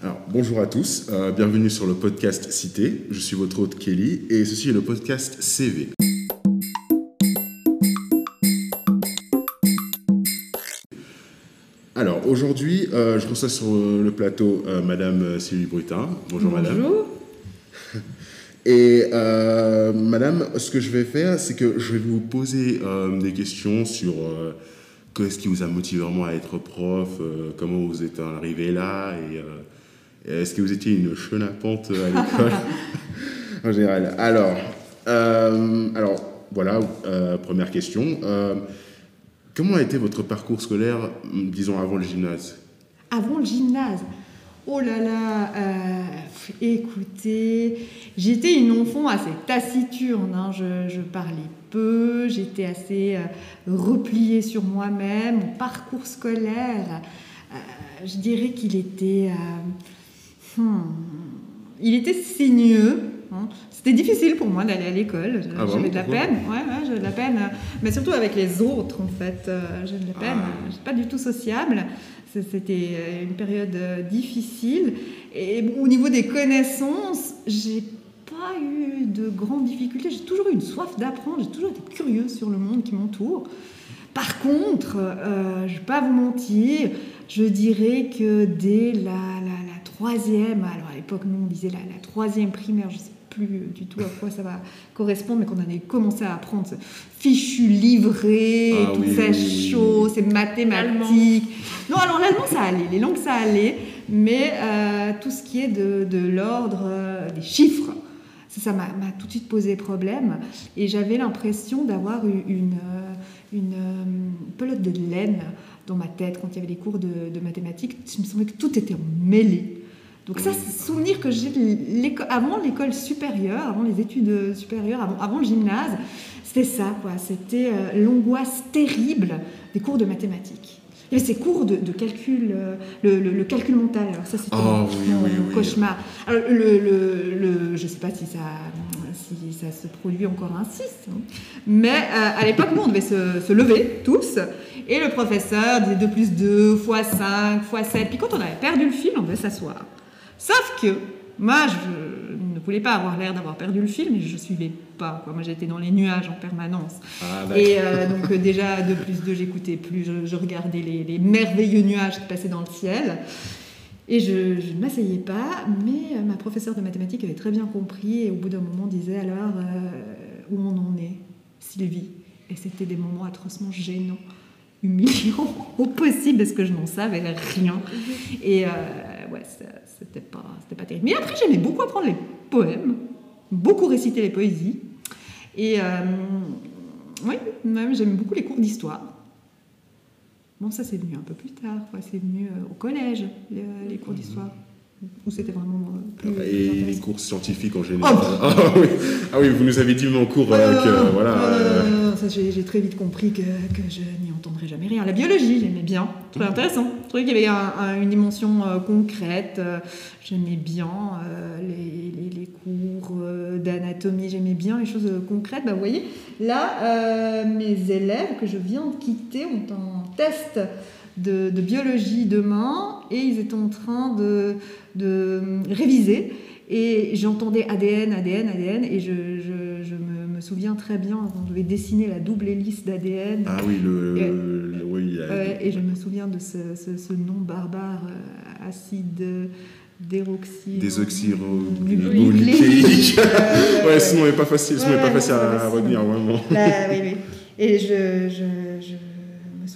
Alors, bonjour à tous, euh, bienvenue sur le podcast Cité. Je suis votre hôte Kelly et ceci est le podcast CV. Alors, aujourd'hui, euh, je reçois sur le plateau euh, Madame Sylvie Brutin. Bonjour, Madame. Bonjour. Et euh, Madame, ce que je vais faire, c'est que je vais vous poser des questions sur qu'est-ce qui vous a motivé vraiment à être prof, comment vous êtes arrivé là, et est-ce que vous étiez une chenapante à l'école en général. Alors, euh, alors voilà, euh, première question. Euh, comment a été votre parcours scolaire, disons avant le gymnase? Avant le gymnase? Oh là là, euh, écoutez, j'étais une enfant assez taciturne, hein, je, parlais peu, j'étais assez euh, repliée sur moi-même. Mon parcours scolaire, euh, je dirais qu'il était, euh, hmm, il était sinueux. hein. C'était difficile pour moi d'aller à l'école. Ah bon, J'avais de la peine, ouais, ouais, j'avais de la peine, mais surtout avec les autres en fait. euh, J'avais de la peine, Ah. je suis pas du tout sociable. C'était euh, une période euh, difficile. Et bon, au niveau des connaissances, j'ai pas eu de grandes difficultés. J'ai toujours eu une soif d'apprendre. J'ai toujours été curieuse sur le monde qui m'entoure. Par contre, euh, je vais pas vous mentir, je dirais que dès la troisième, alors à l'époque nous on disait la, la troisième primaire, je sais plus du tout à quoi ça va correspondre, mais qu'on avait commencé à apprendre ce fichu livret, Ah toutes oui, ces oui, oui, choses, ces mathématiques. Non, alors l'allemand ça allait, les langues ça allait, mais euh, tout ce qui est de, de l'ordre euh, des chiffres, ça ça m'a tout de suite posé problème. Et j'avais l'impression d'avoir une, euh, une pelote de laine dans ma tête quand il y avait des cours de, de mathématiques. Il me semblait que tout était emmêlé. Donc ça, c'est souvenir que j'ai avant l'école supérieure, avant les études supérieures, avant, avant le gymnase, c'était ça, quoi. C'était euh, l'angoisse terrible des cours de mathématiques. Il y avait ces cours de, de calcul, euh, le, le- le calcul mental. Alors ça, c'était oui, oui, oui. cauchemar. Alors, le, le, le- je ne sais pas si ça, si ça se produit encore ainsi, hein. mais euh, à l'époque, nous, on devait se, se lever tous, et le professeur disait 2 plus 2, fois 5, fois 7, puis quand on avait perdu le fil, on devait s'asseoir. Sauf que moi, je ne voulais pas avoir l'air d'avoir perdu le fil, mais je ne suivais pas. Quoi. Moi, j'étais dans les nuages en permanence. Ah. Et euh, donc euh, déjà, 2 plus 2, j'écoutais plus, je, je regardais les, les merveilleux nuages qui passaient dans le ciel. Et je, je ne m'asseyais pas, mais euh, ma professeure de mathématiques avait très bien compris et au bout d'un moment disait alors euh, où on en est, Sylvie? Et c'était des moments atrocement gênants, humiliants au possible parce que je n'en savais rien. Et euh, ouais, c'était pas, pas terrible. Mais après, j'aimais beaucoup apprendre les poèmes, beaucoup réciter les poésies. Et euh, oui, même j'aime beaucoup les cours d'histoire. Bon, ça c'est venu un peu plus tard, c'est venu euh, au collège, les cours d'histoire, c'était vraiment euh, plus Et les cours scientifiques en général. Oh, ah, oui. ah oui, vous nous avez dit en cours euh, Non, que non, non, voilà. euh, j'ai très vite compris que, que je n'y entendrais jamais rien. La biologie, j'aimais bien, très intéressant. Je trouvais qu'il y avait un- un- une dimension euh, concrète. euh, j'aimais bien euh, les, les- les cours euh, d'anatomie, j'aimais bien les choses euh, concrètes. Bah, vous voyez, là, euh, mes élèves que je viens de quitter ont un test de, de biologie demain et ils étaient en train de, de réviser. Et j'entendais ADN, ADN, ADN, et je, je- je me, me souviens très bien je devais dessiner la double hélice d'ADN. Ah oui, le, Et- le- le- oui, et je me souviens de ce, ce- ce nom barbare, euh, acide déroxy. Désoxyribonucléique. ouais, ce nom n'est pas facile, ce Ouais, pas facile à retenir vraiment. Oui, oui. Et je,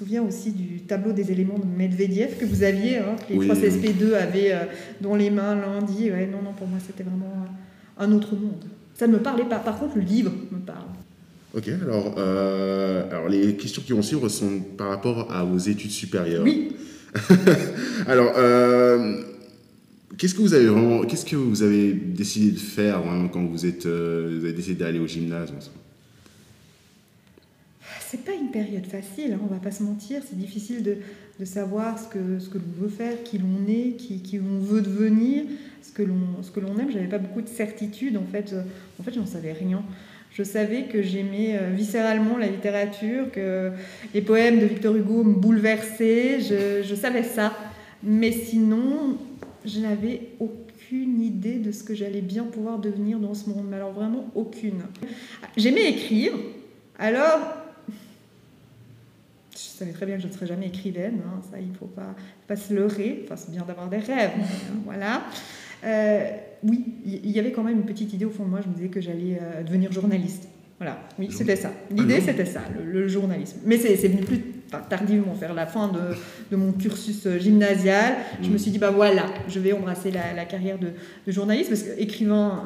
souviens aussi du tableau des éléments de Medvedev que vous aviez, hein, que les Oui, 3 oui. CSP2 avaient euh, dans les mains lundi. Ouais, non, non, pour moi, c'était vraiment euh, un autre monde. Ça ne me parlait pas. Par contre, le livre me parle. Ok, alors, euh, alors les questions qui vont suivre sont par rapport à vos études supérieures. Oui. Alors, euh, qu'est-ce que vous avez vraiment, qu'est-ce que vous avez décidé de faire quand vous êtes, euh, vous avez décidé d'aller au gymnase ensemble C'est pas une période facile, hein, on va pas se mentir. C'est difficile de, de savoir ce que, ce que l'on veut faire, qui l'on est, qui, qui on veut devenir, ce que l'on l'on aime. J'avais pas beaucoup de certitude en fait. euh, En fait, j'en savais rien. Je savais que j'aimais euh, viscéralement la littérature, que les poèmes de Victor Hugo me bouleversaient. Je, je savais ça. Mais sinon, je n'avais aucune idée de ce que j'allais bien pouvoir devenir dans ce monde, mais alors vraiment aucune. J'aimais écrire, alors savais très bien que je ne serais jamais écrivaine, hein, ça il ne faut pas, pas se leurrer, enfin c'est bien d'avoir des rêves, hein, voilà. Euh, oui, il y avait quand même une petite idée au fond de moi, je me disais que j'allais euh, devenir journaliste. Voilà, oui, c'était ça. L'idée, c'était ça, le, journalisme. Mais c'est venu plus tardivement, vers la fin de, de mon cursus euh, gymnasial. Je me mm. suis dit, bah voilà, je vais embrasser la, carrière de, de, journaliste, parce qu'écrivain,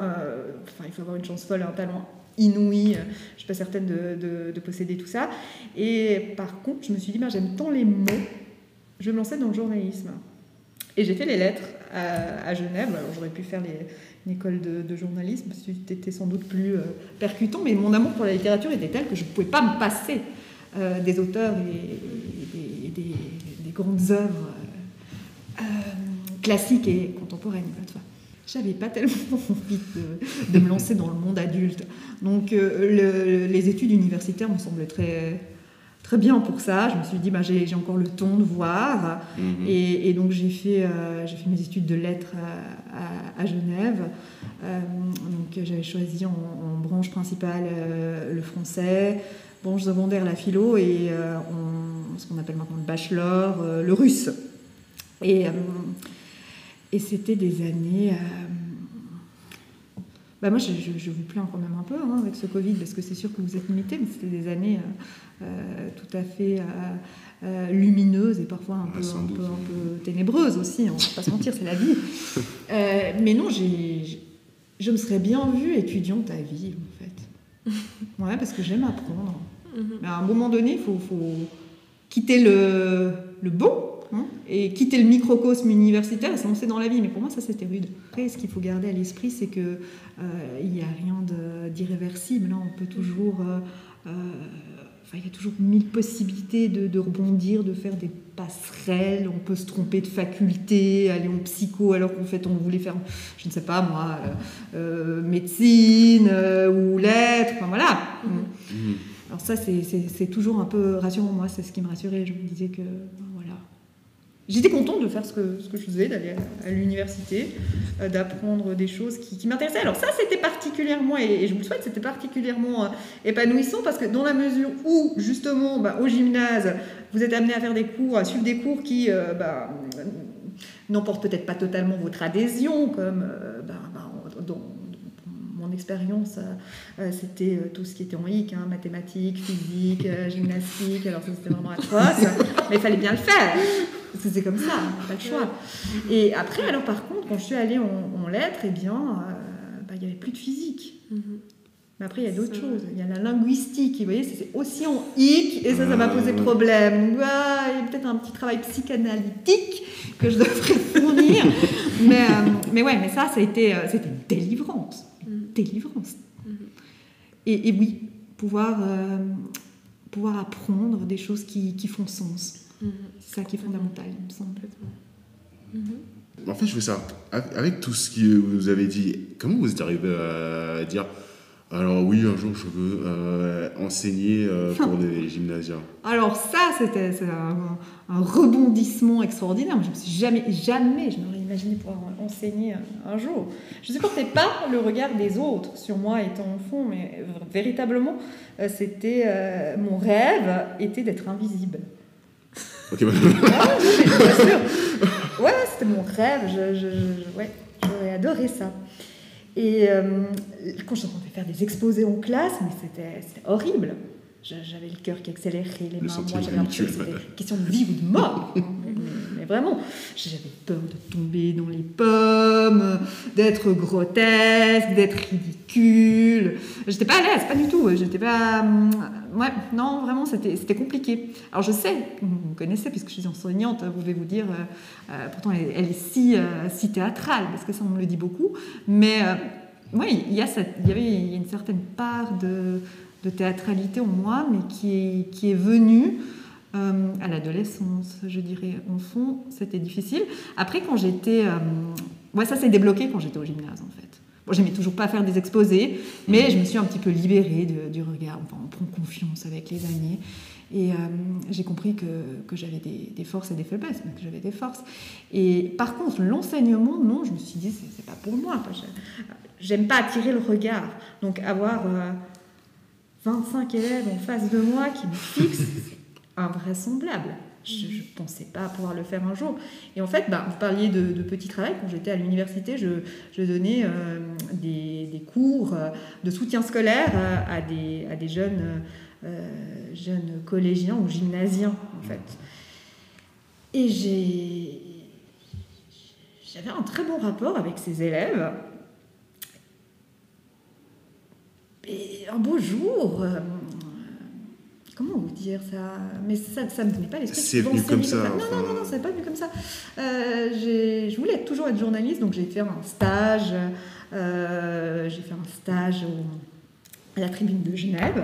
enfin, il faut avoir une chance folle, un talent inouï. Je ne suis pas certaine de, de, posséder tout ça. Et par contre, je me suis dit, bah, j'aime tant les mots, je me lancer dans le journalisme. Et j'ai fait les lettres à, Genève. Alors j'aurais pu faire les, une école de, journalisme, c'était sans doute plus euh, percutant, mais mon amour pour la littérature était tel que je ne pouvais pas me passer euh, des auteurs et, des, grandes œuvres euh, classiques et contemporaines. J'avais pas tellement envie de, me lancer dans le monde adulte. Donc les études universitaires me semblaient très, très bien pour ça. Je me suis dit, bah, j'ai encore le temps de voir. Mhm. Et, donc, j'ai fait, euh, fait mes études de lettres à, Genève. Euh, donc, j'avais choisi en, branche principale euh, le français, branche secondaire la philo et ce qu'on appelle maintenant le bachelor, le russe. Et, et c'était des années. Bah moi, je, vous plains quand même un peu hein, avec ce Covid, parce que c'est sûr que vous êtes limité, mais c'était des années euh, tout à fait euh, euh, lumineuse et parfois un, peu, un, peu, un peu, ténébreuse aussi, on ne va pas se mentir, c'est la vie. mais non, je me serais bien vue étudiante à vie, en fait. Ouais, parce que j'aime apprendre. Mhm. Mais à un moment donné, il faut, faut, quitter le, le bon hein, et quitter le microcosme universitaire et se lancer dans la vie. Mais pour moi, ça, c'était rude. Après, ce qu'il faut garder à l'esprit, c'est qu'il n'y a rien d'irréversible. Hein. On peut toujours il y a toujours mille possibilités de, rebondir, de faire des passerelles. On peut se tromper de faculté, aller en psycho alors qu'en fait on voulait faire, je ne sais pas moi, euh, euh, médecine euh, ou lettres. Enfin voilà. Mmh. Alors ça, c'est toujours un peu rassurant. Moi, c'est ce qui me rassurait. Je me disais que J'étais contente de faire ce que, je faisais, d'aller à, l'université, euh, d'apprendre des choses qui, m'intéressaient. Alors ça, c'était particulièrement, et, je vous le souhaite, c'était particulièrement euh, épanouissant parce que dans la mesure où, justement, bah, au gymnase, vous êtes amené à faire des cours, à suivre des cours qui euh, bah, n'emportent peut-être pas totalement votre adhésion, comme bah, dans, mon expérience, c'était tout ce qui était en hic, hein, mathématiques, physique, gymnastique, alors ça c'était vraiment atroce, mais il fallait bien le faire. C'est comme ça, pas le choix. Et après, alors par contre, quand je suis allée en, lettres, eh bien, euh, bah, il n'y avait plus de physique. Mhm. Mais après, il y a d'autres choses. Il y a la linguistique, vous voyez, c'est aussi en hic, et ça, ça m'a posé problème. il y a peut-être un petit travail psychanalytique que je devrais fournir. mais, euh, mais ouais, mais ça, ça a été, euh, c'était une délivrance. Mhm. Mhm. Et, oui, pouvoir, pouvoir apprendre des choses qui, qui font sens. C'est ça qui est fondamental, il me semble. En fait, je veux ça. Avec tout ce que vous avez dit, comment vous êtes arrivé à dire alors oui, un jour je veux euh, enseigner euh, pour des gymnasiens. Alors ça, c'était un, rebondissement extraordinaire. Je me suis jamais, jamais, je n'aurais imaginé pouvoir enseigner un, jour. Je ne supportais pas le regard des autres sur moi étant enfant, mais véritablement, euh, c'était mon rêve était d'être invisible. Ok, bah. ah, bien sûr. Ouais, c'était mon rêve. Je, je, ouais, j'aurais adoré ça. Et euh, quand je fait faire des exposés en classe, mais c'était horrible. J'avais le cœur qui accélérait, les mains. Moi, j'avais l'impression que c'était question de vie ou de mort. Mais, vraiment, j'avais peur de tomber dans les pommes, d'être grotesque, d'être ridicule. J'étais pas à l'aise, pas du tout. J'étais pas. Hum, ouais, non, vraiment, c'était compliqué. Alors, je sais, vous me connaissez, puisque je suis enseignante, vous pouvez vous dire, euh, euh, pourtant, elle, est si, euh, si théâtrale, parce que ça, on me le dit beaucoup. Mais. oui, il y, a y avait une certaine part de, de théâtralité en moi, mais qui est, qui est venue euh, à l'adolescence, je dirais. Enfant, c'était difficile. Après, quand j'étais... Euh, ça s'est débloqué quand j'étais au gymnase, en fait. Bon, j'aimais toujours pas faire des exposés, mais je me suis un petit peu libérée du regard. Enfin, on prend confiance avec les années. Et j'ai compris que, j'avais des, forces et des faiblesses, mais que j'avais des forces. Et par contre, l'enseignement, non, je me suis dit, c'est pas pour moi. J'aime pas attirer le regard. Donc avoir 25 élèves en face de moi qui me fixent, invraisemblable. Je ne pensais pas pouvoir le faire un jour. Et en fait, bah, vous parliez de, de petit travail. Quand j'étais à l'université, je, je, donnais euh, des, des, cours euh, de soutien scolaire à, des, à des jeunes, euh, jeunes collégiens ou gymnasiens, en fait. Et j'ai, j'avais un très bon rapport avec ces élèves. Et un beau jour, comment vous dire ça? Mais ça ne me venait pas l'esprit. C'est venu comme ça. Non, non, non, non, c'est pas venu comme ça. Euh, je voulais toujours être journaliste, donc j'ai fait un stage. Euh, j'ai fait un stage à la Tribune de Genève,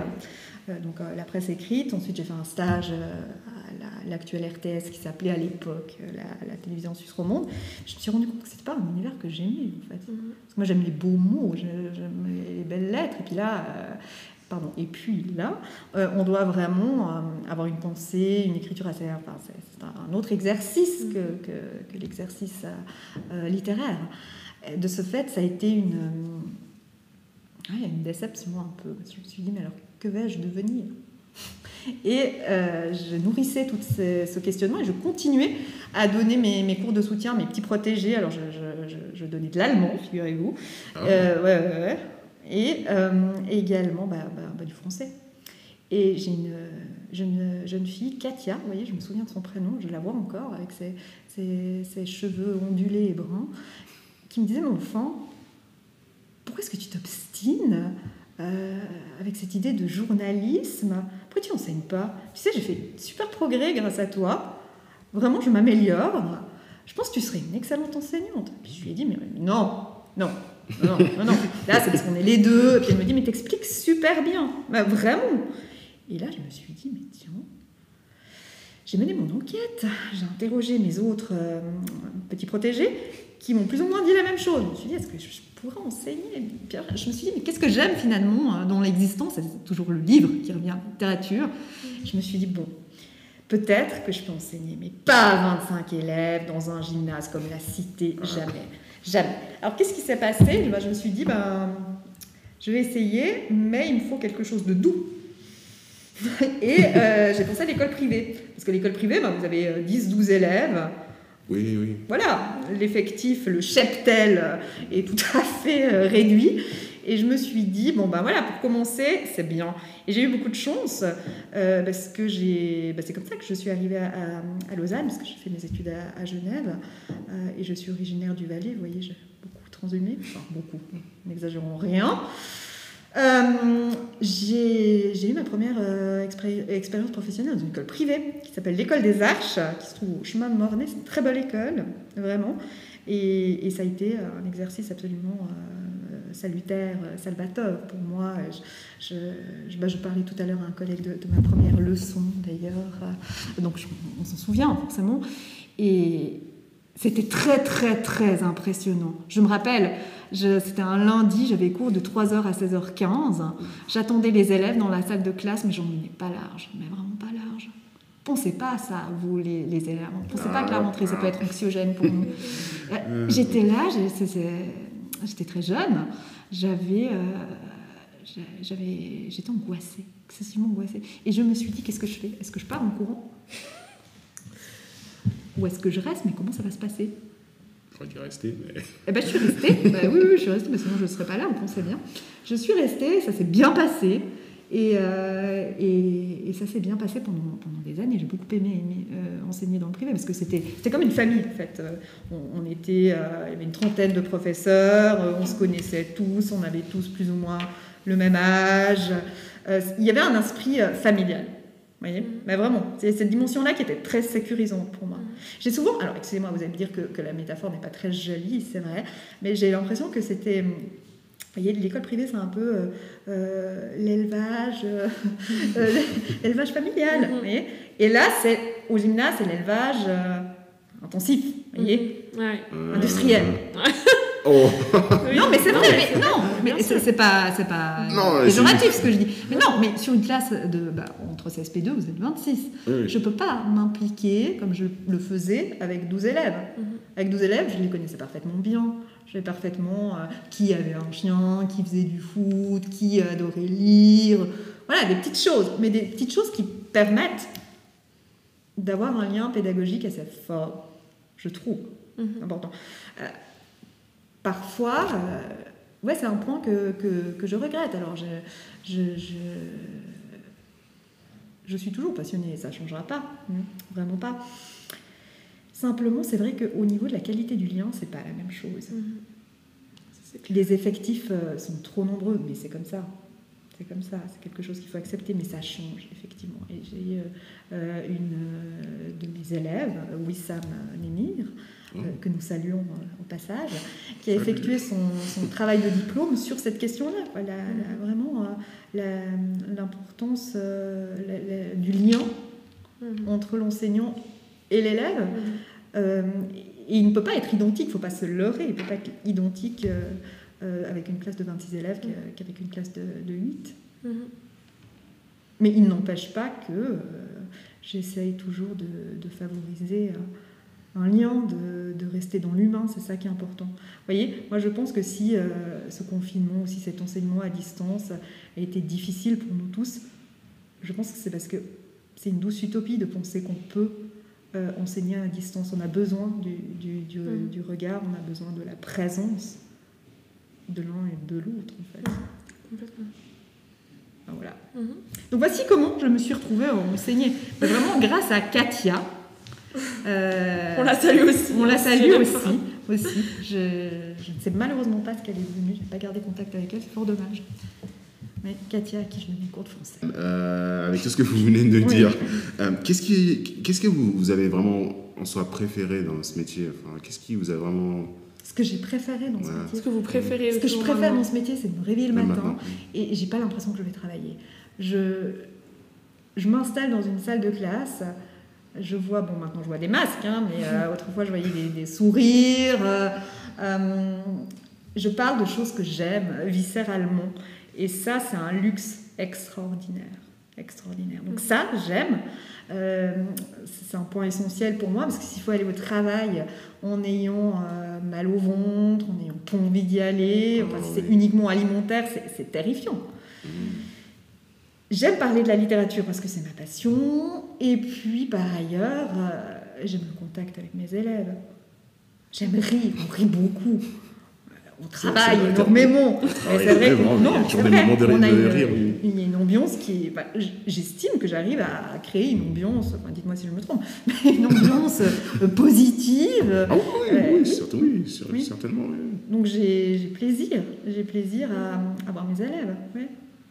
euh, donc la presse écrite. Ensuite, j'ai fait un stage à l'actuelle RTS qui s'appelait à l'époque la, télévision suisse romande. Je me suis rendu compte que c'était pas un univers que j'aimais en fait. Mm-hmm. Parce que moi j'aime les beaux mots, j'aime les belles lettres. Et puis là, et puis là, euh, on doit vraiment euh, avoir une pensée, une écriture assez. Enfin, c'est un autre exercice que, que, l'exercice euh, littéraire. De ce fait, ça a été une, une déception un peu. Je me suis dit, mais alors que vais-je devenir? Et je nourrissais tout ce, questionnement et je continuais à donner mes, mes, cours de soutien, mes petits protégés. Alors, je, je, je donnais de l'allemand, figurez-vous. Ah ouais, ouais, ouais et euh, également bah, bah, bah, du français. Et j'ai une jeune, jeune fille, Katia, vous voyez, je me souviens de son prénom, je la vois encore, avec ses, cheveux ondulés et bruns, qui me disait, mon enfant, pourquoi est-ce que tu t'obstines euh, avec cette idée de journalisme? Pourquoi tu n'enseignes pas? Tu sais, j'ai fait super progrès grâce à toi. Vraiment, je m'améliore. Je pense que tu serais une excellente enseignante. Puis je lui ai dit, mais non, non, non, non, non. Là, c'est parce qu'on est les deux. Puis elle me dit, mais t'expliques super bien. Bah, vraiment. Et là, je me suis dit, mais tiens, j'ai mené mon enquête. J'ai interrogé mes autres euh, petits protégés qui m'ont plus ou moins dit la même chose. Je me suis dit, est-ce que je pourrais enseigner? Je me suis dit, mais qu'est-ce que j'aime finalement euh, dans l'existence? C'est toujours le livre qui revient, la littérature. Je me suis dit, bon, peut-être que je peux enseigner, mais pas 25 élèves dans un gymnase comme la cité, jamais. Jamais. Alors qu'est-ce qui s'est passé? Ben, Je me suis dit, ben, je vais essayer, mais il me faut quelque chose de doux. Et euh, j'ai pensé à l'école privée. Parce que l'école privée, ben, vous avez 10-12 euh, élèves. Oui, oui. Voilà, l'effectif, le cheptel est tout à fait euh, réduit. Et je me suis dit, bon ben voilà, pour commencer, c'est bien. Et j'ai eu beaucoup de chance euh, parce que j'ai, bah, c'est comme ça que je suis arrivée à, Lausanne, parce que j'ai fait mes études à, Genève euh, et je suis originaire du Valais. Vous voyez, j'ai beaucoup transhumé, enfin beaucoup, n'exagérons rien. Euh, j'ai eu ma première expérience professionnelle dans une école privée qui s'appelle l'école des Arches, qui se trouve au chemin de Mornay. C'est une très belle école, vraiment. Et, ça a été un exercice absolument salutaire, euh, salvateur pour moi. Je, je, bah, je, parlais tout à l'heure à un collègue de, ma première leçon d'ailleurs, euh, donc on s'en souvient forcément. Et c'était très très très impressionnant. Je me rappelle, c'était un lundi, j'avais cours de 3h à 16h15. J'attendais les élèves dans la salle de classe, mais j'en menais pas large, mais vraiment pas large. Pensez pas à ça, vous les, les élèves. Pensez pas que la rentrée, ça peut être anxiogène pour nous. Euh, j'étais là, j'étais très jeune, j'avais, euh, j'avais, j'étais angoissée, excessivement angoissée. Et je me suis dit, qu'est-ce que je fais? Est-ce que je pars en courant? Ou est-ce que je reste? Mais comment ça va se passer? Je crois qu'il rester, mais... Eh ben, je suis restée. bah, oui, oui, je suis restée, mais sinon je ne serais pas là, on pensait bien. Je suis restée, ça s'est bien passé. Euh, et, et, ça s'est bien passé pendant, pendant des années. J'ai beaucoup aimé, euh, enseigner dans le privé parce que c'était comme une famille en fait. Euh, on, était, il y avait une trentaine de professeurs, on se connaissait tous, on avait tous plus ou moins le même âge. il y avait un esprit familial. Voyez mm. Mais vraiment, c'est cette dimension-là qui était très sécurisante pour moi. J'ai souvent, alors excusez-moi, vous allez me dire que, que la métaphore n'est pas très jolie, c'est vrai, mais j'ai l'impression que c'était vous l'école privée, c'est un peu euh, euh, l'élevage, euh, l'élevage familial. Mhm. Et là, c'est au gymnase, c'est l'élevage intensif, vous voyez, mhm. industriel. Oh. Non, mais c'est vrai, mais non, mais c'est pas, c'est pas Non, péjoratif ce que je dis. Mais non, mais sur une classe de, bah, entre CSP2, vous êtes 26. Oui. Je peux pas m'impliquer comme je le faisais avec 12 élèves. Mhm. Avec 12 élèves, je les connaissais parfaitement bien. Je savais parfaitement euh, qui avait un chien, qui faisait du foot, qui adorait lire. Voilà, des petites choses, mais des petites choses qui permettent d'avoir un lien pédagogique assez fort, je trouve Mhm. important. Euh, parfois, euh, ouais, c'est un point que, que, que je regrette. Alors, je, je, je, je suis toujours passionnée, ça ne changera pas, hein, vraiment pas. Simplement, c'est vrai qu'au niveau de la qualité du lien, c'est pas la même chose. Mhm. Les effectifs euh, sont trop nombreux, mais c'est comme ça. C'est comme ça, c'est quelque chose qu'il faut accepter, mais ça change, effectivement. Et j'ai euh, euh, une de mes élèves, Wissam Némir, que nous saluons euh, au passage, qui a effectué son, son travail de diplôme sur cette question-là. la- vraiment, euh, l'importance euh, du lien Mhm. entre l'enseignant et l'élève. Euh, et il ne peut pas être identique, il ne faut pas se leurrer, il ne peut pas être identique euh, euh, avec une classe de 26 élèves qu'avec une classe de, de 8. Mhm. Mais il n'empêche pas que euh, j'essaye toujours de, de favoriser euh, un lien, de, de rester dans l'humain, c'est ça qui est important. Vous voyez, moi je pense que si euh, ce confinement ou si cet enseignement à distance a été difficile pour nous tous, je pense que c'est parce que c'est une douce utopie de penser qu'on peut euh, enseigner à distance. On a besoin du, du, du- Mhm. du regard, on a besoin de la présence de l'un et de l'autre en fait. Complètement. Ah, Voilà. Mhm. Donc voici comment je me suis retrouvée à enseigner. Vraiment grâce à Katia. Euh, On la salue aussi. on la salue Je- aussi. aussi. Je, je ne sais malheureusement pas ce qu'elle est devenue. Je n'ai pas gardé contact avec elle, c'est fort dommage. Mais Katia, à qui je donnais cours de français. Euh, avec tout ce que vous venez de Oui. dire, euh, qu'est-ce qui, qu'est-ce que vous, vous avez vraiment en soi préféré dans ce métier? Enfin, Qu'est-ce qui vous a vraiment Ce que j'ai préféré dans ce Voilà. métier. Ce que vous préférez Ce que je préfère dans ce métier, c'est de me réveiller le matin maintenant et j'ai pas l'impression que je vais travailler. Je, je m'installe dans une salle de classe, je vois, bon maintenant je vois des masques, hein, mais euh, autrefois je voyais des, des sourires. euh, euh, je parle de choses que j'aime viscéralement et ça c'est un luxe extraordinaire. Extraordinaire. Donc ça, j'aime. C'est un point essentiel pour moi parce que s'il faut aller au travail en ayant mal au ventre, en ayant pas envie d'y aller, enfin, Oh, si c'est uniquement alimentaire, c'est- c'est terrifiant. J'aime parler de la littérature parce que c'est ma passion. Et puis, par ailleurs, euh, j'aime le contact avec mes élèves. J'aime rire, on rit beaucoup. On travaille vrai, énormément. Travaille c'est vrai vraiment, il y a des on a de une, rire, oui. une- une ambiance qui est. bah, J'estime que j'arrive à créer une ambiance, enfin, dites-moi si je me trompe, mais une ambiance euh, positive. Ah oui, oui, Euh, oui, certain- oui, certainement. Donc j'ai j'ai plaisir, j'ai plaisir à, à voir mes élèves. ouais.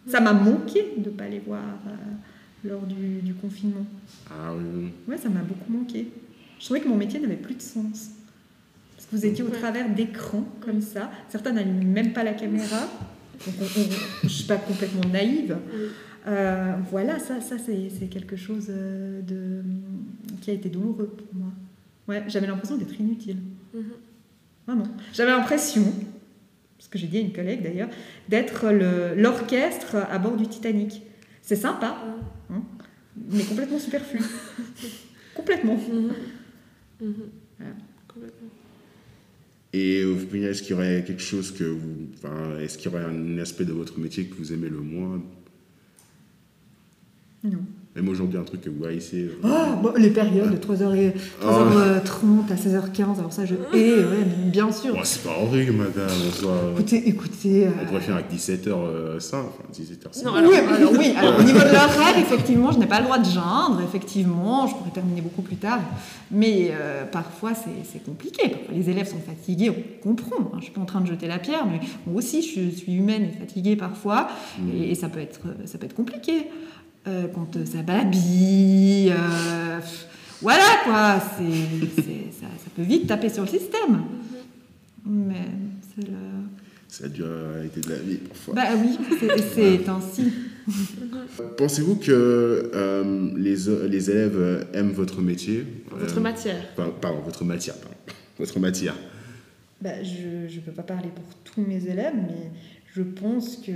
Ça m'a manqué de ne pas les voir euh, lors du, du confinement. Ah oui. Ouais, ça m'a beaucoup manqué. Je trouvais que mon métier n'avait plus de sens. Parce que vous étiez au Ouais. travers d'écrans comme ça. Certains n'allument même pas la caméra. Donc on- on- je ne suis pas complètement naïve. Oui. Euh, voilà, ça, ça c'est c'est quelque chose euh, de, qui a été douloureux pour moi. Ouais, j'avais l'impression d'être inutile. Mhm. Vraiment. J'avais l'impression, que j'ai dit à une collègue d'ailleurs, d'être le- l'orchestre à bord du Titanic. C'est sympa, Ah. mais complètement superflu. complètement. Mhm. Mhm. Voilà. Complètement. Et au final, est-ce qu'il y aurait quelque chose que vous. Enfin, est-ce qu'il y aurait un aspect de votre métier que vous aimez le moins? Non. Même aujourd'hui, un truc que vous haïssez euh, Ah, bon, les périodes de 3h et- 3h30 à 16h15, alors ça je hais, ouais, bien sûr. bon, C'est pas horrible, madame. Soi. Écoutez, écoutez. euh, On pourrait faire avec 17h ça, enfin 17h Non, oui, alors- oui, alors au niveau de l'horaire, effectivement, je n'ai pas le droit de geindre, effectivement, je pourrais terminer beaucoup plus tard, mais euh, parfois c'est c'est compliqué, Parfois, les élèves sont fatigués, on comprend, hein, je ne suis pas en train de jeter la pierre, mais moi aussi je suis humaine et fatiguée parfois, et, et ça, peut être, ça peut être compliqué. Euh, quand euh, ça babille, euh, voilà quoi, c'est ça, ça peut vite taper sur le système. Mais c'est le... C'est la dualité de la vie, parfois. Bah oui, c'est- ainsi. Pensez-vous que euh, les, les élèves aiment votre métier? Votre Euh, matière. Pardon, pardon, votre matière, pardon. Votre matière. Bah, je ne peux pas parler pour tous mes élèves, mais je pense que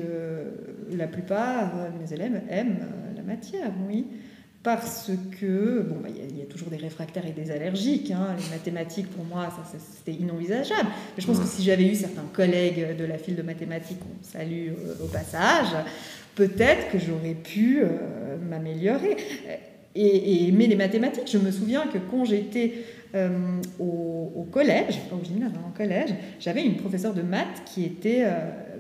la plupart de mes élèves aiment euh, la matière, oui. Parce que, bon, bah, il y, a- toujours des réfractaires et des allergiques. hein. Les mathématiques, pour moi, c'était inenvisageable. Mais je pense que si j'avais eu certains collègues de la file de mathématiques, on salue euh, au passage, peut-être que j'aurais pu euh, m'améliorer et, aimer les mathématiques. Je me souviens que quand j'étais euh, au, au collège, pas au gymnase, hein, collège, j'avais une professeure de maths qui était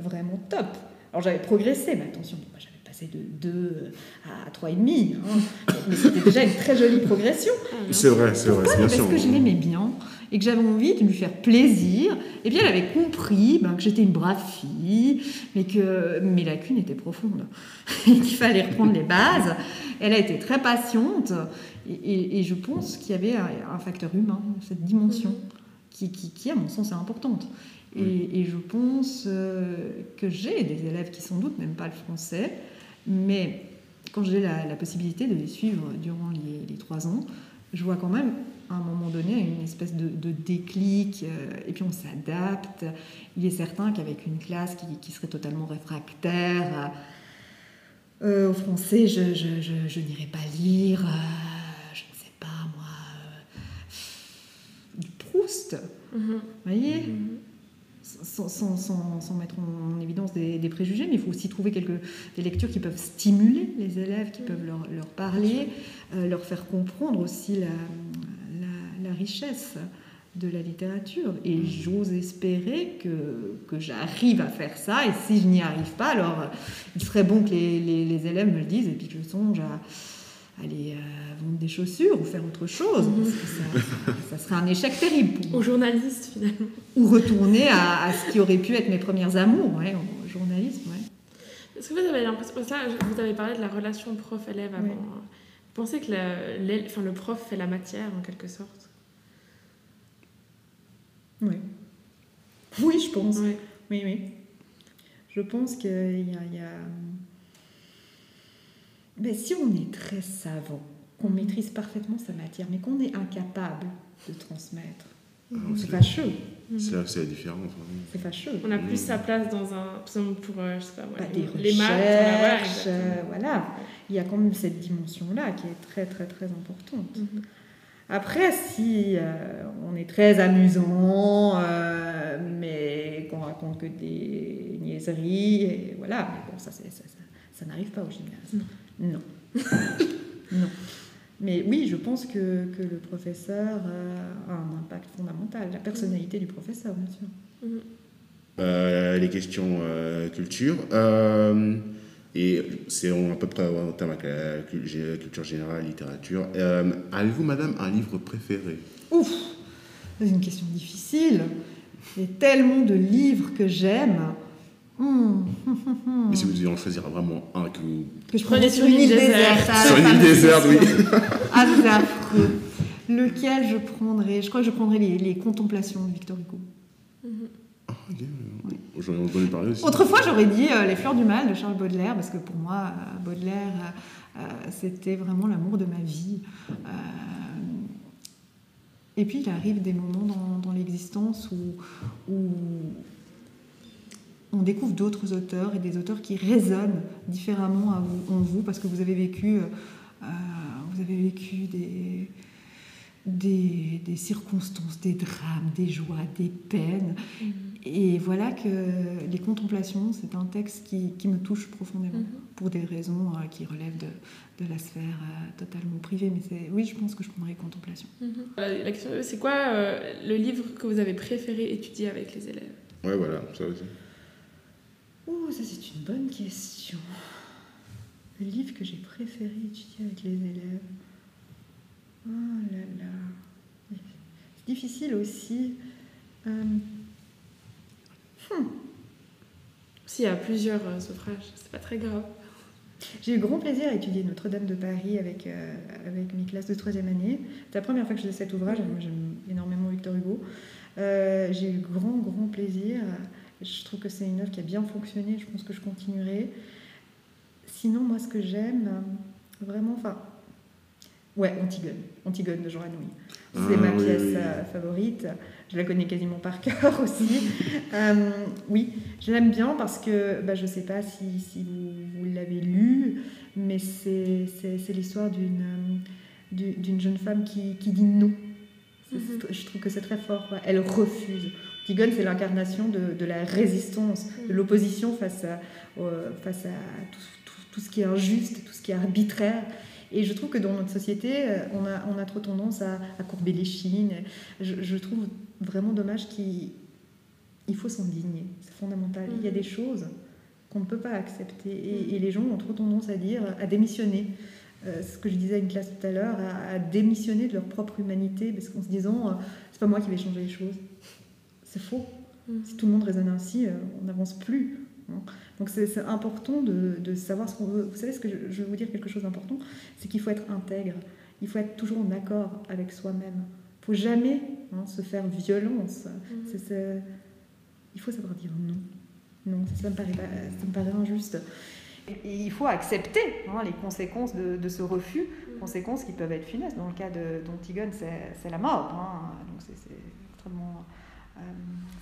vraiment top. Alors j'avais progressé, mais attention, moi, j'avais passé de 2 à 3,5, hein. mais c'était déjà une très jolie progression. Ah, C'est vrai, c'est vrai, Pourquoi c'est bien Parce sûr. que je l'aimais bien et que j'avais envie de lui faire plaisir. Et bien, elle avait compris ben, que j'étais une brave fille, mais que mes lacunes étaient profondes. et qu'il fallait reprendre les bases. Elle a été très patiente. Et, et- et je pense qu'il y avait un, un facteur humain, cette dimension, qui, qui, qui, à mon sens, est importante. Et, et je pense euh, que j'ai des élèves qui sans doute n'aiment pas le français, mais quand j'ai la, la possibilité de les suivre durant les, les trois ans, je vois quand même à un moment donné une espèce de, de déclic, euh, et puis on s'adapte. Il est certain qu'avec une classe qui, qui serait totalement réfractaire euh, au français, je, je, je, je n'irai pas lire, euh, je ne sais pas moi, du Proust, Mhm. vous voyez? Mhm. Sans- sans- sans mettre en évidence des, des préjugés, mais il faut aussi trouver quelques, des lectures qui peuvent stimuler les élèves, qui peuvent leur, leur parler, euh, leur faire comprendre aussi la, la- la richesse de la littérature. Et j'ose espérer que, que j'arrive à faire ça, et si je n'y arrive pas, alors euh, il serait bon que les, les- les élèves me le disent, et puis que je songe à aller euh, vendre des chaussures ou faire autre chose, parce que ça, serait un échec terrible pour moi Aux journalistes, finalement. ou retourner à, à ce qui aurait pu être mes premières amours, ouais, au journalisme. Ouais. Est-ce que vous avez l'impression, ça, vous avez parlé de la relation prof-élève avant. Vous pensez que le, l'élè- enfin, le prof fait la matière, en quelque sorte? Oui. oui, je pense. Ouais. Oui, oui. Je pense qu'il y a... il y a- Mais si on est très savant, qu'on maîtrise parfaitement sa matière, mais qu'on est incapable de transmettre, Ah, c'est fâcheux. C'est là que c'est la différence. vraiment. C'est fâcheux. On a plus sa place dans un. Pour, euh, je sais pas, Pas les, des les voilà, recherches, exactement. euh, voilà. Il y a quand même cette dimension-là qui est très, très, très importante. Mhm. Après, si euh, on est très amusant, euh, mais qu'on raconte que des niaiseries, et voilà, mais bon, ça, ça, ça n'arrive pas au gymnase. Non. Non. Mais oui, je pense que, que le professeur a un impact fondamental, la personnalité du professeur, bien sûr. Euh, les questions euh, culture. Euh, et c'est à peu près en termes avec la culture générale, littérature. Avez-vous, madame, un livre préféré? Ouf, c'est une question difficile. Il y a tellement de livres que j'aime. Hum. Mais si vous deviez en choisir vraiment un que vous... Que je Prenez prenais sur une île déserte. ah, Sur une île fameuse déserte, oui. Ah, c'est affreux. Lequel je prendrais? Je crois que je prendrais les, les Contemplations de Victor Hugo. Ah, ok. J'en ai entendu parler aussi. Autrefois, j'aurais dit euh, Les Fleurs du Mal de Charles Baudelaire, parce que pour moi, euh, Baudelaire, euh, euh, c'était vraiment l'amour de ma vie. Euh, et puis, il arrive des moments dans, dans l'existence où, où on découvre d'autres auteurs et des auteurs qui résonnent différemment à vous- en vous, parce que vous avez vécu, euh, vous avez vécu des, des, des circonstances, des drames, des joies, des peines. Mhm. Et voilà que Les Contemplations, c'est un texte qui, qui me touche profondément, Mhm. pour des raisons euh, qui relèvent de, de la sphère euh, totalement privée. Mais c'est, oui, je pense que je prendrais Contemplations. Mhm. La, la question, c'est quoi euh, le livre que vous avez préféré étudier avec les élèves? Ouais, voilà, ça aussi. Oh, ça c'est une bonne question. Le livre que j'ai préféré étudier avec les élèves. Oh là là. C'est difficile aussi. Euh, S'il y a plusieurs euh, ouvrages, c'est pas très grave. J'ai eu grand plaisir à étudier Notre-Dame de Paris avec, euh, avec mes classes de troisième année. C'est la première fois que je faisais cet ouvrage. Moi, j'aime énormément Victor Hugo. Euh, j'ai eu grand, grand plaisir. Je trouve que c'est une œuvre qui a bien fonctionné. Je pense que je continuerai. Sinon, moi, ce que j'aime, euh, vraiment, enfin, ouais, Antigone. Antigone de Jean Anouilh. C'est Ah, ma oui, pièce oui. euh, favorite. je la connais quasiment par cœur aussi. Euh, oui, je l'aime bien parce que bah, je ne sais pas si, si vous, vous l'avez lu, mais c'est l'histoire d'une d'une jeune femme qui, qui dit non. Mhm. Je trouve que c'est très fort. quoi. Elle refuse. Antigone, c'est l'incarnation de, de la résistance, de Mhm. l'opposition face à, euh, face à tout, tout- tout ce qui est injuste, tout ce qui est arbitraire. Et je trouve que dans notre société, euh, on a, on a trop tendance à, à courber les chines. Je, je trouve vraiment dommage qu'il il faut s'indigner. C'est fondamental. Il y a Mhm. des choses qu'on ne peut pas accepter. Et, et les gens ont trop tendance à dire, à démissionner. Euh, ce que je disais à une classe tout à l'heure, à, à démissionner de leur propre humanité, parce qu'en se disant, euh, c'est pas moi qui vais changer les choses. C'est faux. Mhm. Si tout le monde raisonne ainsi, euh, on n'avance plus. hein. Donc c'est important de, de savoir ce qu'on veut. Vous savez, ce que je, je veux vous dire quelque chose d'important, c'est qu'il faut être intègre. Il faut être toujours en accord avec soi-même. Il faut jamais hein, se faire violence. C'est- Il faut savoir dire non. Non, ça, ça me paraît, pas- ça me paraît injuste. Et il faut accepter hein, les conséquences de, de ce refus, conséquences qui peuvent être funestes. Dans le cas d'Antigone, c'est la mort. hein. Donc c'est extrêmement,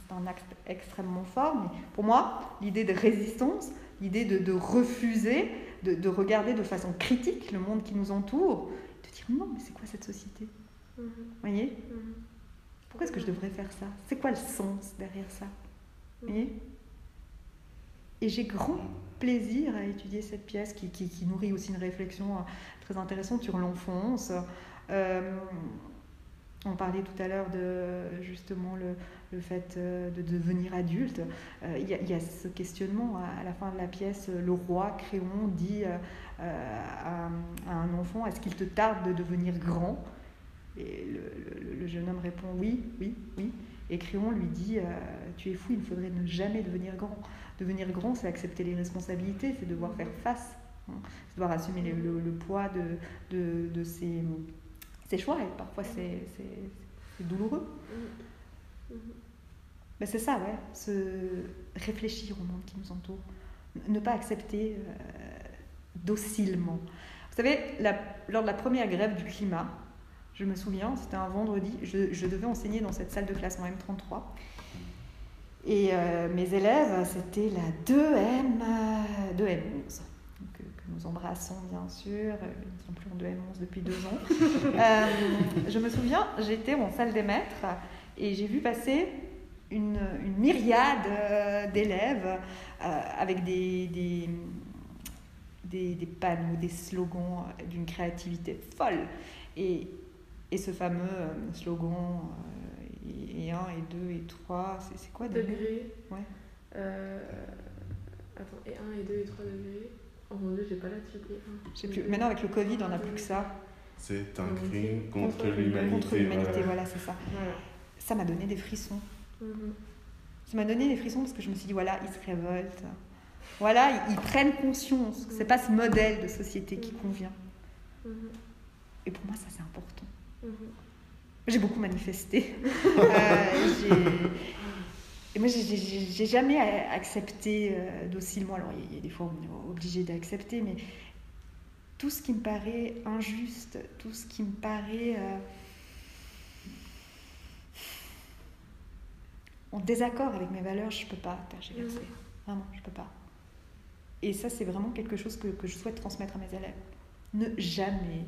c'est un acte extrêmement fort. Mais pour moi, l'idée de résistance, l'idée de, de refuser, de, de regarder de façon critique le monde qui nous entoure, de dire non, mais c'est quoi cette société? Mhm. Vous voyez? Mhm. Pourquoi est-ce que je devrais faire ça? C'est quoi le sens derrière ça? Vous voyez? Et j'ai grand plaisir à étudier cette pièce qui, qui- qui nourrit aussi une réflexion euh, très intéressante sur l'enfance. Euh, on parlait tout à l'heure de justement le, le fait euh, de devenir adulte. Euh, Il y, a- ce questionnement à, la fin de la pièce. Le roi Créon dit euh, à, un enfant Est-ce qu'il te tarde de devenir grand? Et le, jeune homme répond Oui, oui, oui. Et Créon lui dit Tu es fou, il faudrait ne jamais devenir grand. Devenir grand, c'est accepter les responsabilités, c'est devoir faire face, hein. c'est devoir assumer le, le- poids de, de, de ses, choix. Et parfois, c'est c'est- c'est douloureux. Ben, c'est ça, ouais. Se réfléchir au monde qui nous entoure. Ne pas accepter euh, docilement. Vous savez, la- lors de la première grève du climat, je me souviens, c'était un vendredi, je, je devais enseigner dans cette salle de classe en M33. Et euh, mes élèves, c'était la 2M, euh, 2M11, donc, euh, que nous embrassons bien sûr. Ils ne sont plus en 2M11 depuis deux ans. Euh, je me souviens, j'étais en salle des maîtres et j'ai vu passer une, une myriade euh, d'élèves euh, avec des, des, des, des panneaux, des slogans euh, d'une créativité folle. Et, et ce fameux euh, slogan euh, et 1 et 2 et 3, c'est c'est quoi déjà Degrés. Ouais. Euh, Attends, et 1 et 2 et 3 degrés. Oh mon dieu, j'ai pas la plus. Maintenant, avec le Covid, on n'a plus que ça. C'est un crime contre Contre l'humanité. Contre l'humanité, voilà. voilà, c'est ça. Voilà. Ça m'a donné des frissons. Mhm. Ça m'a donné des frissons parce que je me suis dit, voilà, ils se révoltent. Voilà, ils, ils prennent conscience que c'est pas ce modèle de société qui convient. Mhm. Et pour moi, ça, c'est important. Mhm. J'ai beaucoup manifesté. Euh, et moi, j'ai- jamais accepté euh, docilement. Alors, il y, a- il y a des fois où on est obligé d'accepter, mais tout ce qui me paraît injuste, tout ce qui me paraît euh, en désaccord avec mes valeurs, je peux pas tergiverser. Mhm. Vraiment, je peux pas. Et ça, c'est vraiment quelque chose que, que je souhaite transmettre à mes élèves. Ne jamais,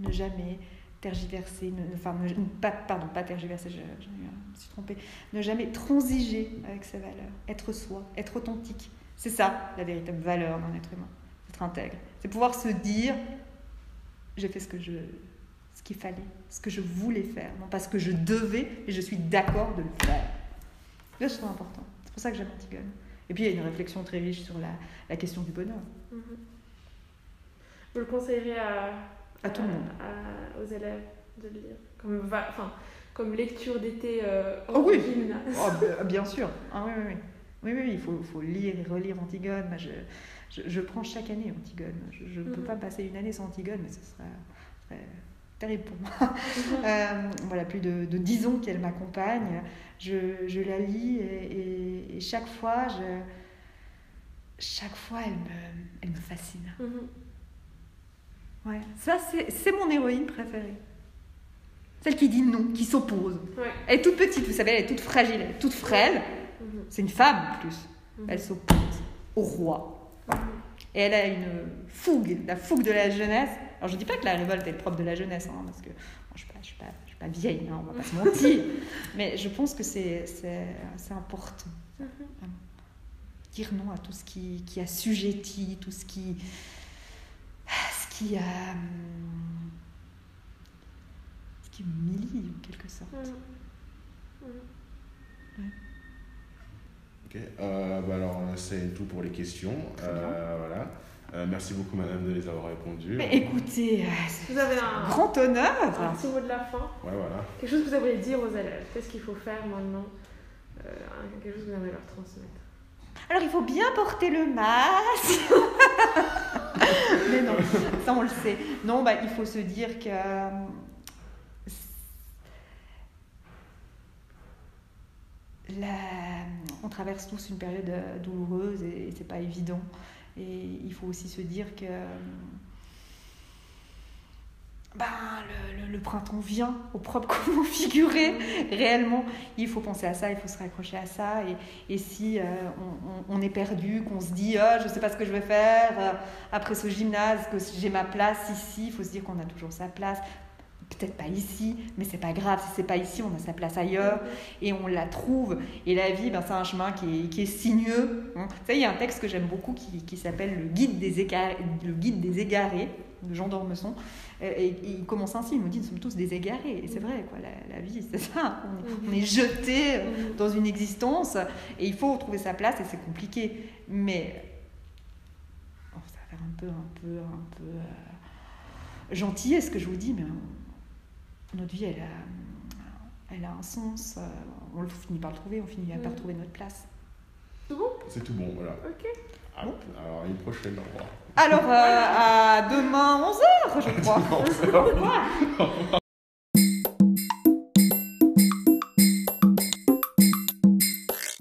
ne jamais tergiverser, ne, ne- enfin, ne- pas, pardon, pas tergiverser, je, je me suis trompée, ne jamais transiger avec ses valeurs, être soi, être authentique. C'est ça la véritable valeur d'un être humain, être intègre. C'est pouvoir se dire, j'ai fait ce que je, ce qu'il fallait, ce que je voulais faire, non pas ce que je devais, et je suis d'accord de le faire. Là, je trouve important. C'est pour ça que j'aime Antigone. Et puis, il y a une réflexion très riche sur la, la question du bonheur. Mhm. Vous le conseillerez à, À tout le monde. à- aux élèves de le lire comme, va- comme lecture d'été euh, Oh oui. gymnase. Oh, bien- sûr. Ah, oui, oui, oui. Oui, oui, il faut, faut lire et relire Antigone. Moi, je, je, je prends chaque année Antigone. Je ne peux Mhm. pas passer une année sans Antigone, mais ce serait, ce serait terrible pour moi. Euh, voilà, plus de, de 10 ans qu'elle m'accompagne. Je, je la lis et, et- et chaque fois, je, chaque fois, elle me, elle me fascine. Mhm. Ouais. Ça, c'est mon héroïne préférée. Celle qui dit non, qui s'oppose. Ouais. Elle est toute petite, vous savez, elle est toute fragile, elle est toute frêle. Mhm. C'est une femme en plus. Mhm. Elle s'oppose au roi. Et elle a une fougue, la fougue de la jeunesse. Alors je dis pas que la révolte est le propre de la jeunesse, hein, parce que bon, je suis pas, je suis pas, je suis pas vieille, hein, on va pas se mentir. Mais je pense que c'est, c'est, c'est important. Mhm. Dire non à tout ce qui, qui assujettit, tout ce qui, ce qui, euh, ce qui humilie en quelque sorte. Mhm. Mhm. Ok, euh, bah alors c'est tout pour les questions. Euh, voilà. Euh, merci beaucoup madame de les avoir répondues. Mais écoutez, euh, c'est Vous avez un un, grand un honneur. petit mot de la fin Ouais, voilà. Quelque chose que vous aimeriez dire aux élèves Qu'est-ce qu'il faut faire maintenant Euh, Quelque chose que vous aimeriez leur transmettre Alors il faut bien porter le masque. Mais non, ça on le sait. Non, bah, il faut se dire que la- on traverse tous une période douloureuse et c'est pas évident. Et il faut aussi se dire que ben, le, le- printemps vient au propre comment figurer réellement. Il faut penser à ça, il faut se raccrocher à ça. Et, et si euh, on, on- est perdu, qu'on se dit Ah, je sais pas ce que je vais faire euh, après ce gymnase, que j'ai ma place ici, il faut se dire qu'on a toujours sa place. Peut-être pas ici, mais c'est pas grave. Si c'est pas ici, on a sa place ailleurs et on la trouve. Et la vie, ben, c'est un chemin qui est, qui est sinueux. hein. Savez, il y a un texte que j'aime beaucoup qui, qui s'appelle le guide, des égarés, le guide des égarés de Jean d'Ormesson. Et, il commence ainsi, il nous dit, nous sommes tous des égarés. Et c'est vrai, quoi, la, vie, c'est ça. On, est jeté dans une existence et il faut trouver sa place et c'est compliqué. Mais oh, ça va faire un peu, un peu, un peu euh, gentil, ce que je vous dis, mais notre vie, elle a, elle a un sens. euh, On le finit par le trouver, on finit par Mhm. trouver notre place. Tout bon? C'est tout bon, voilà. Ok. Ah, Alors, à une prochaine, au revoir. Alors, euh, à demain 11h, je crois.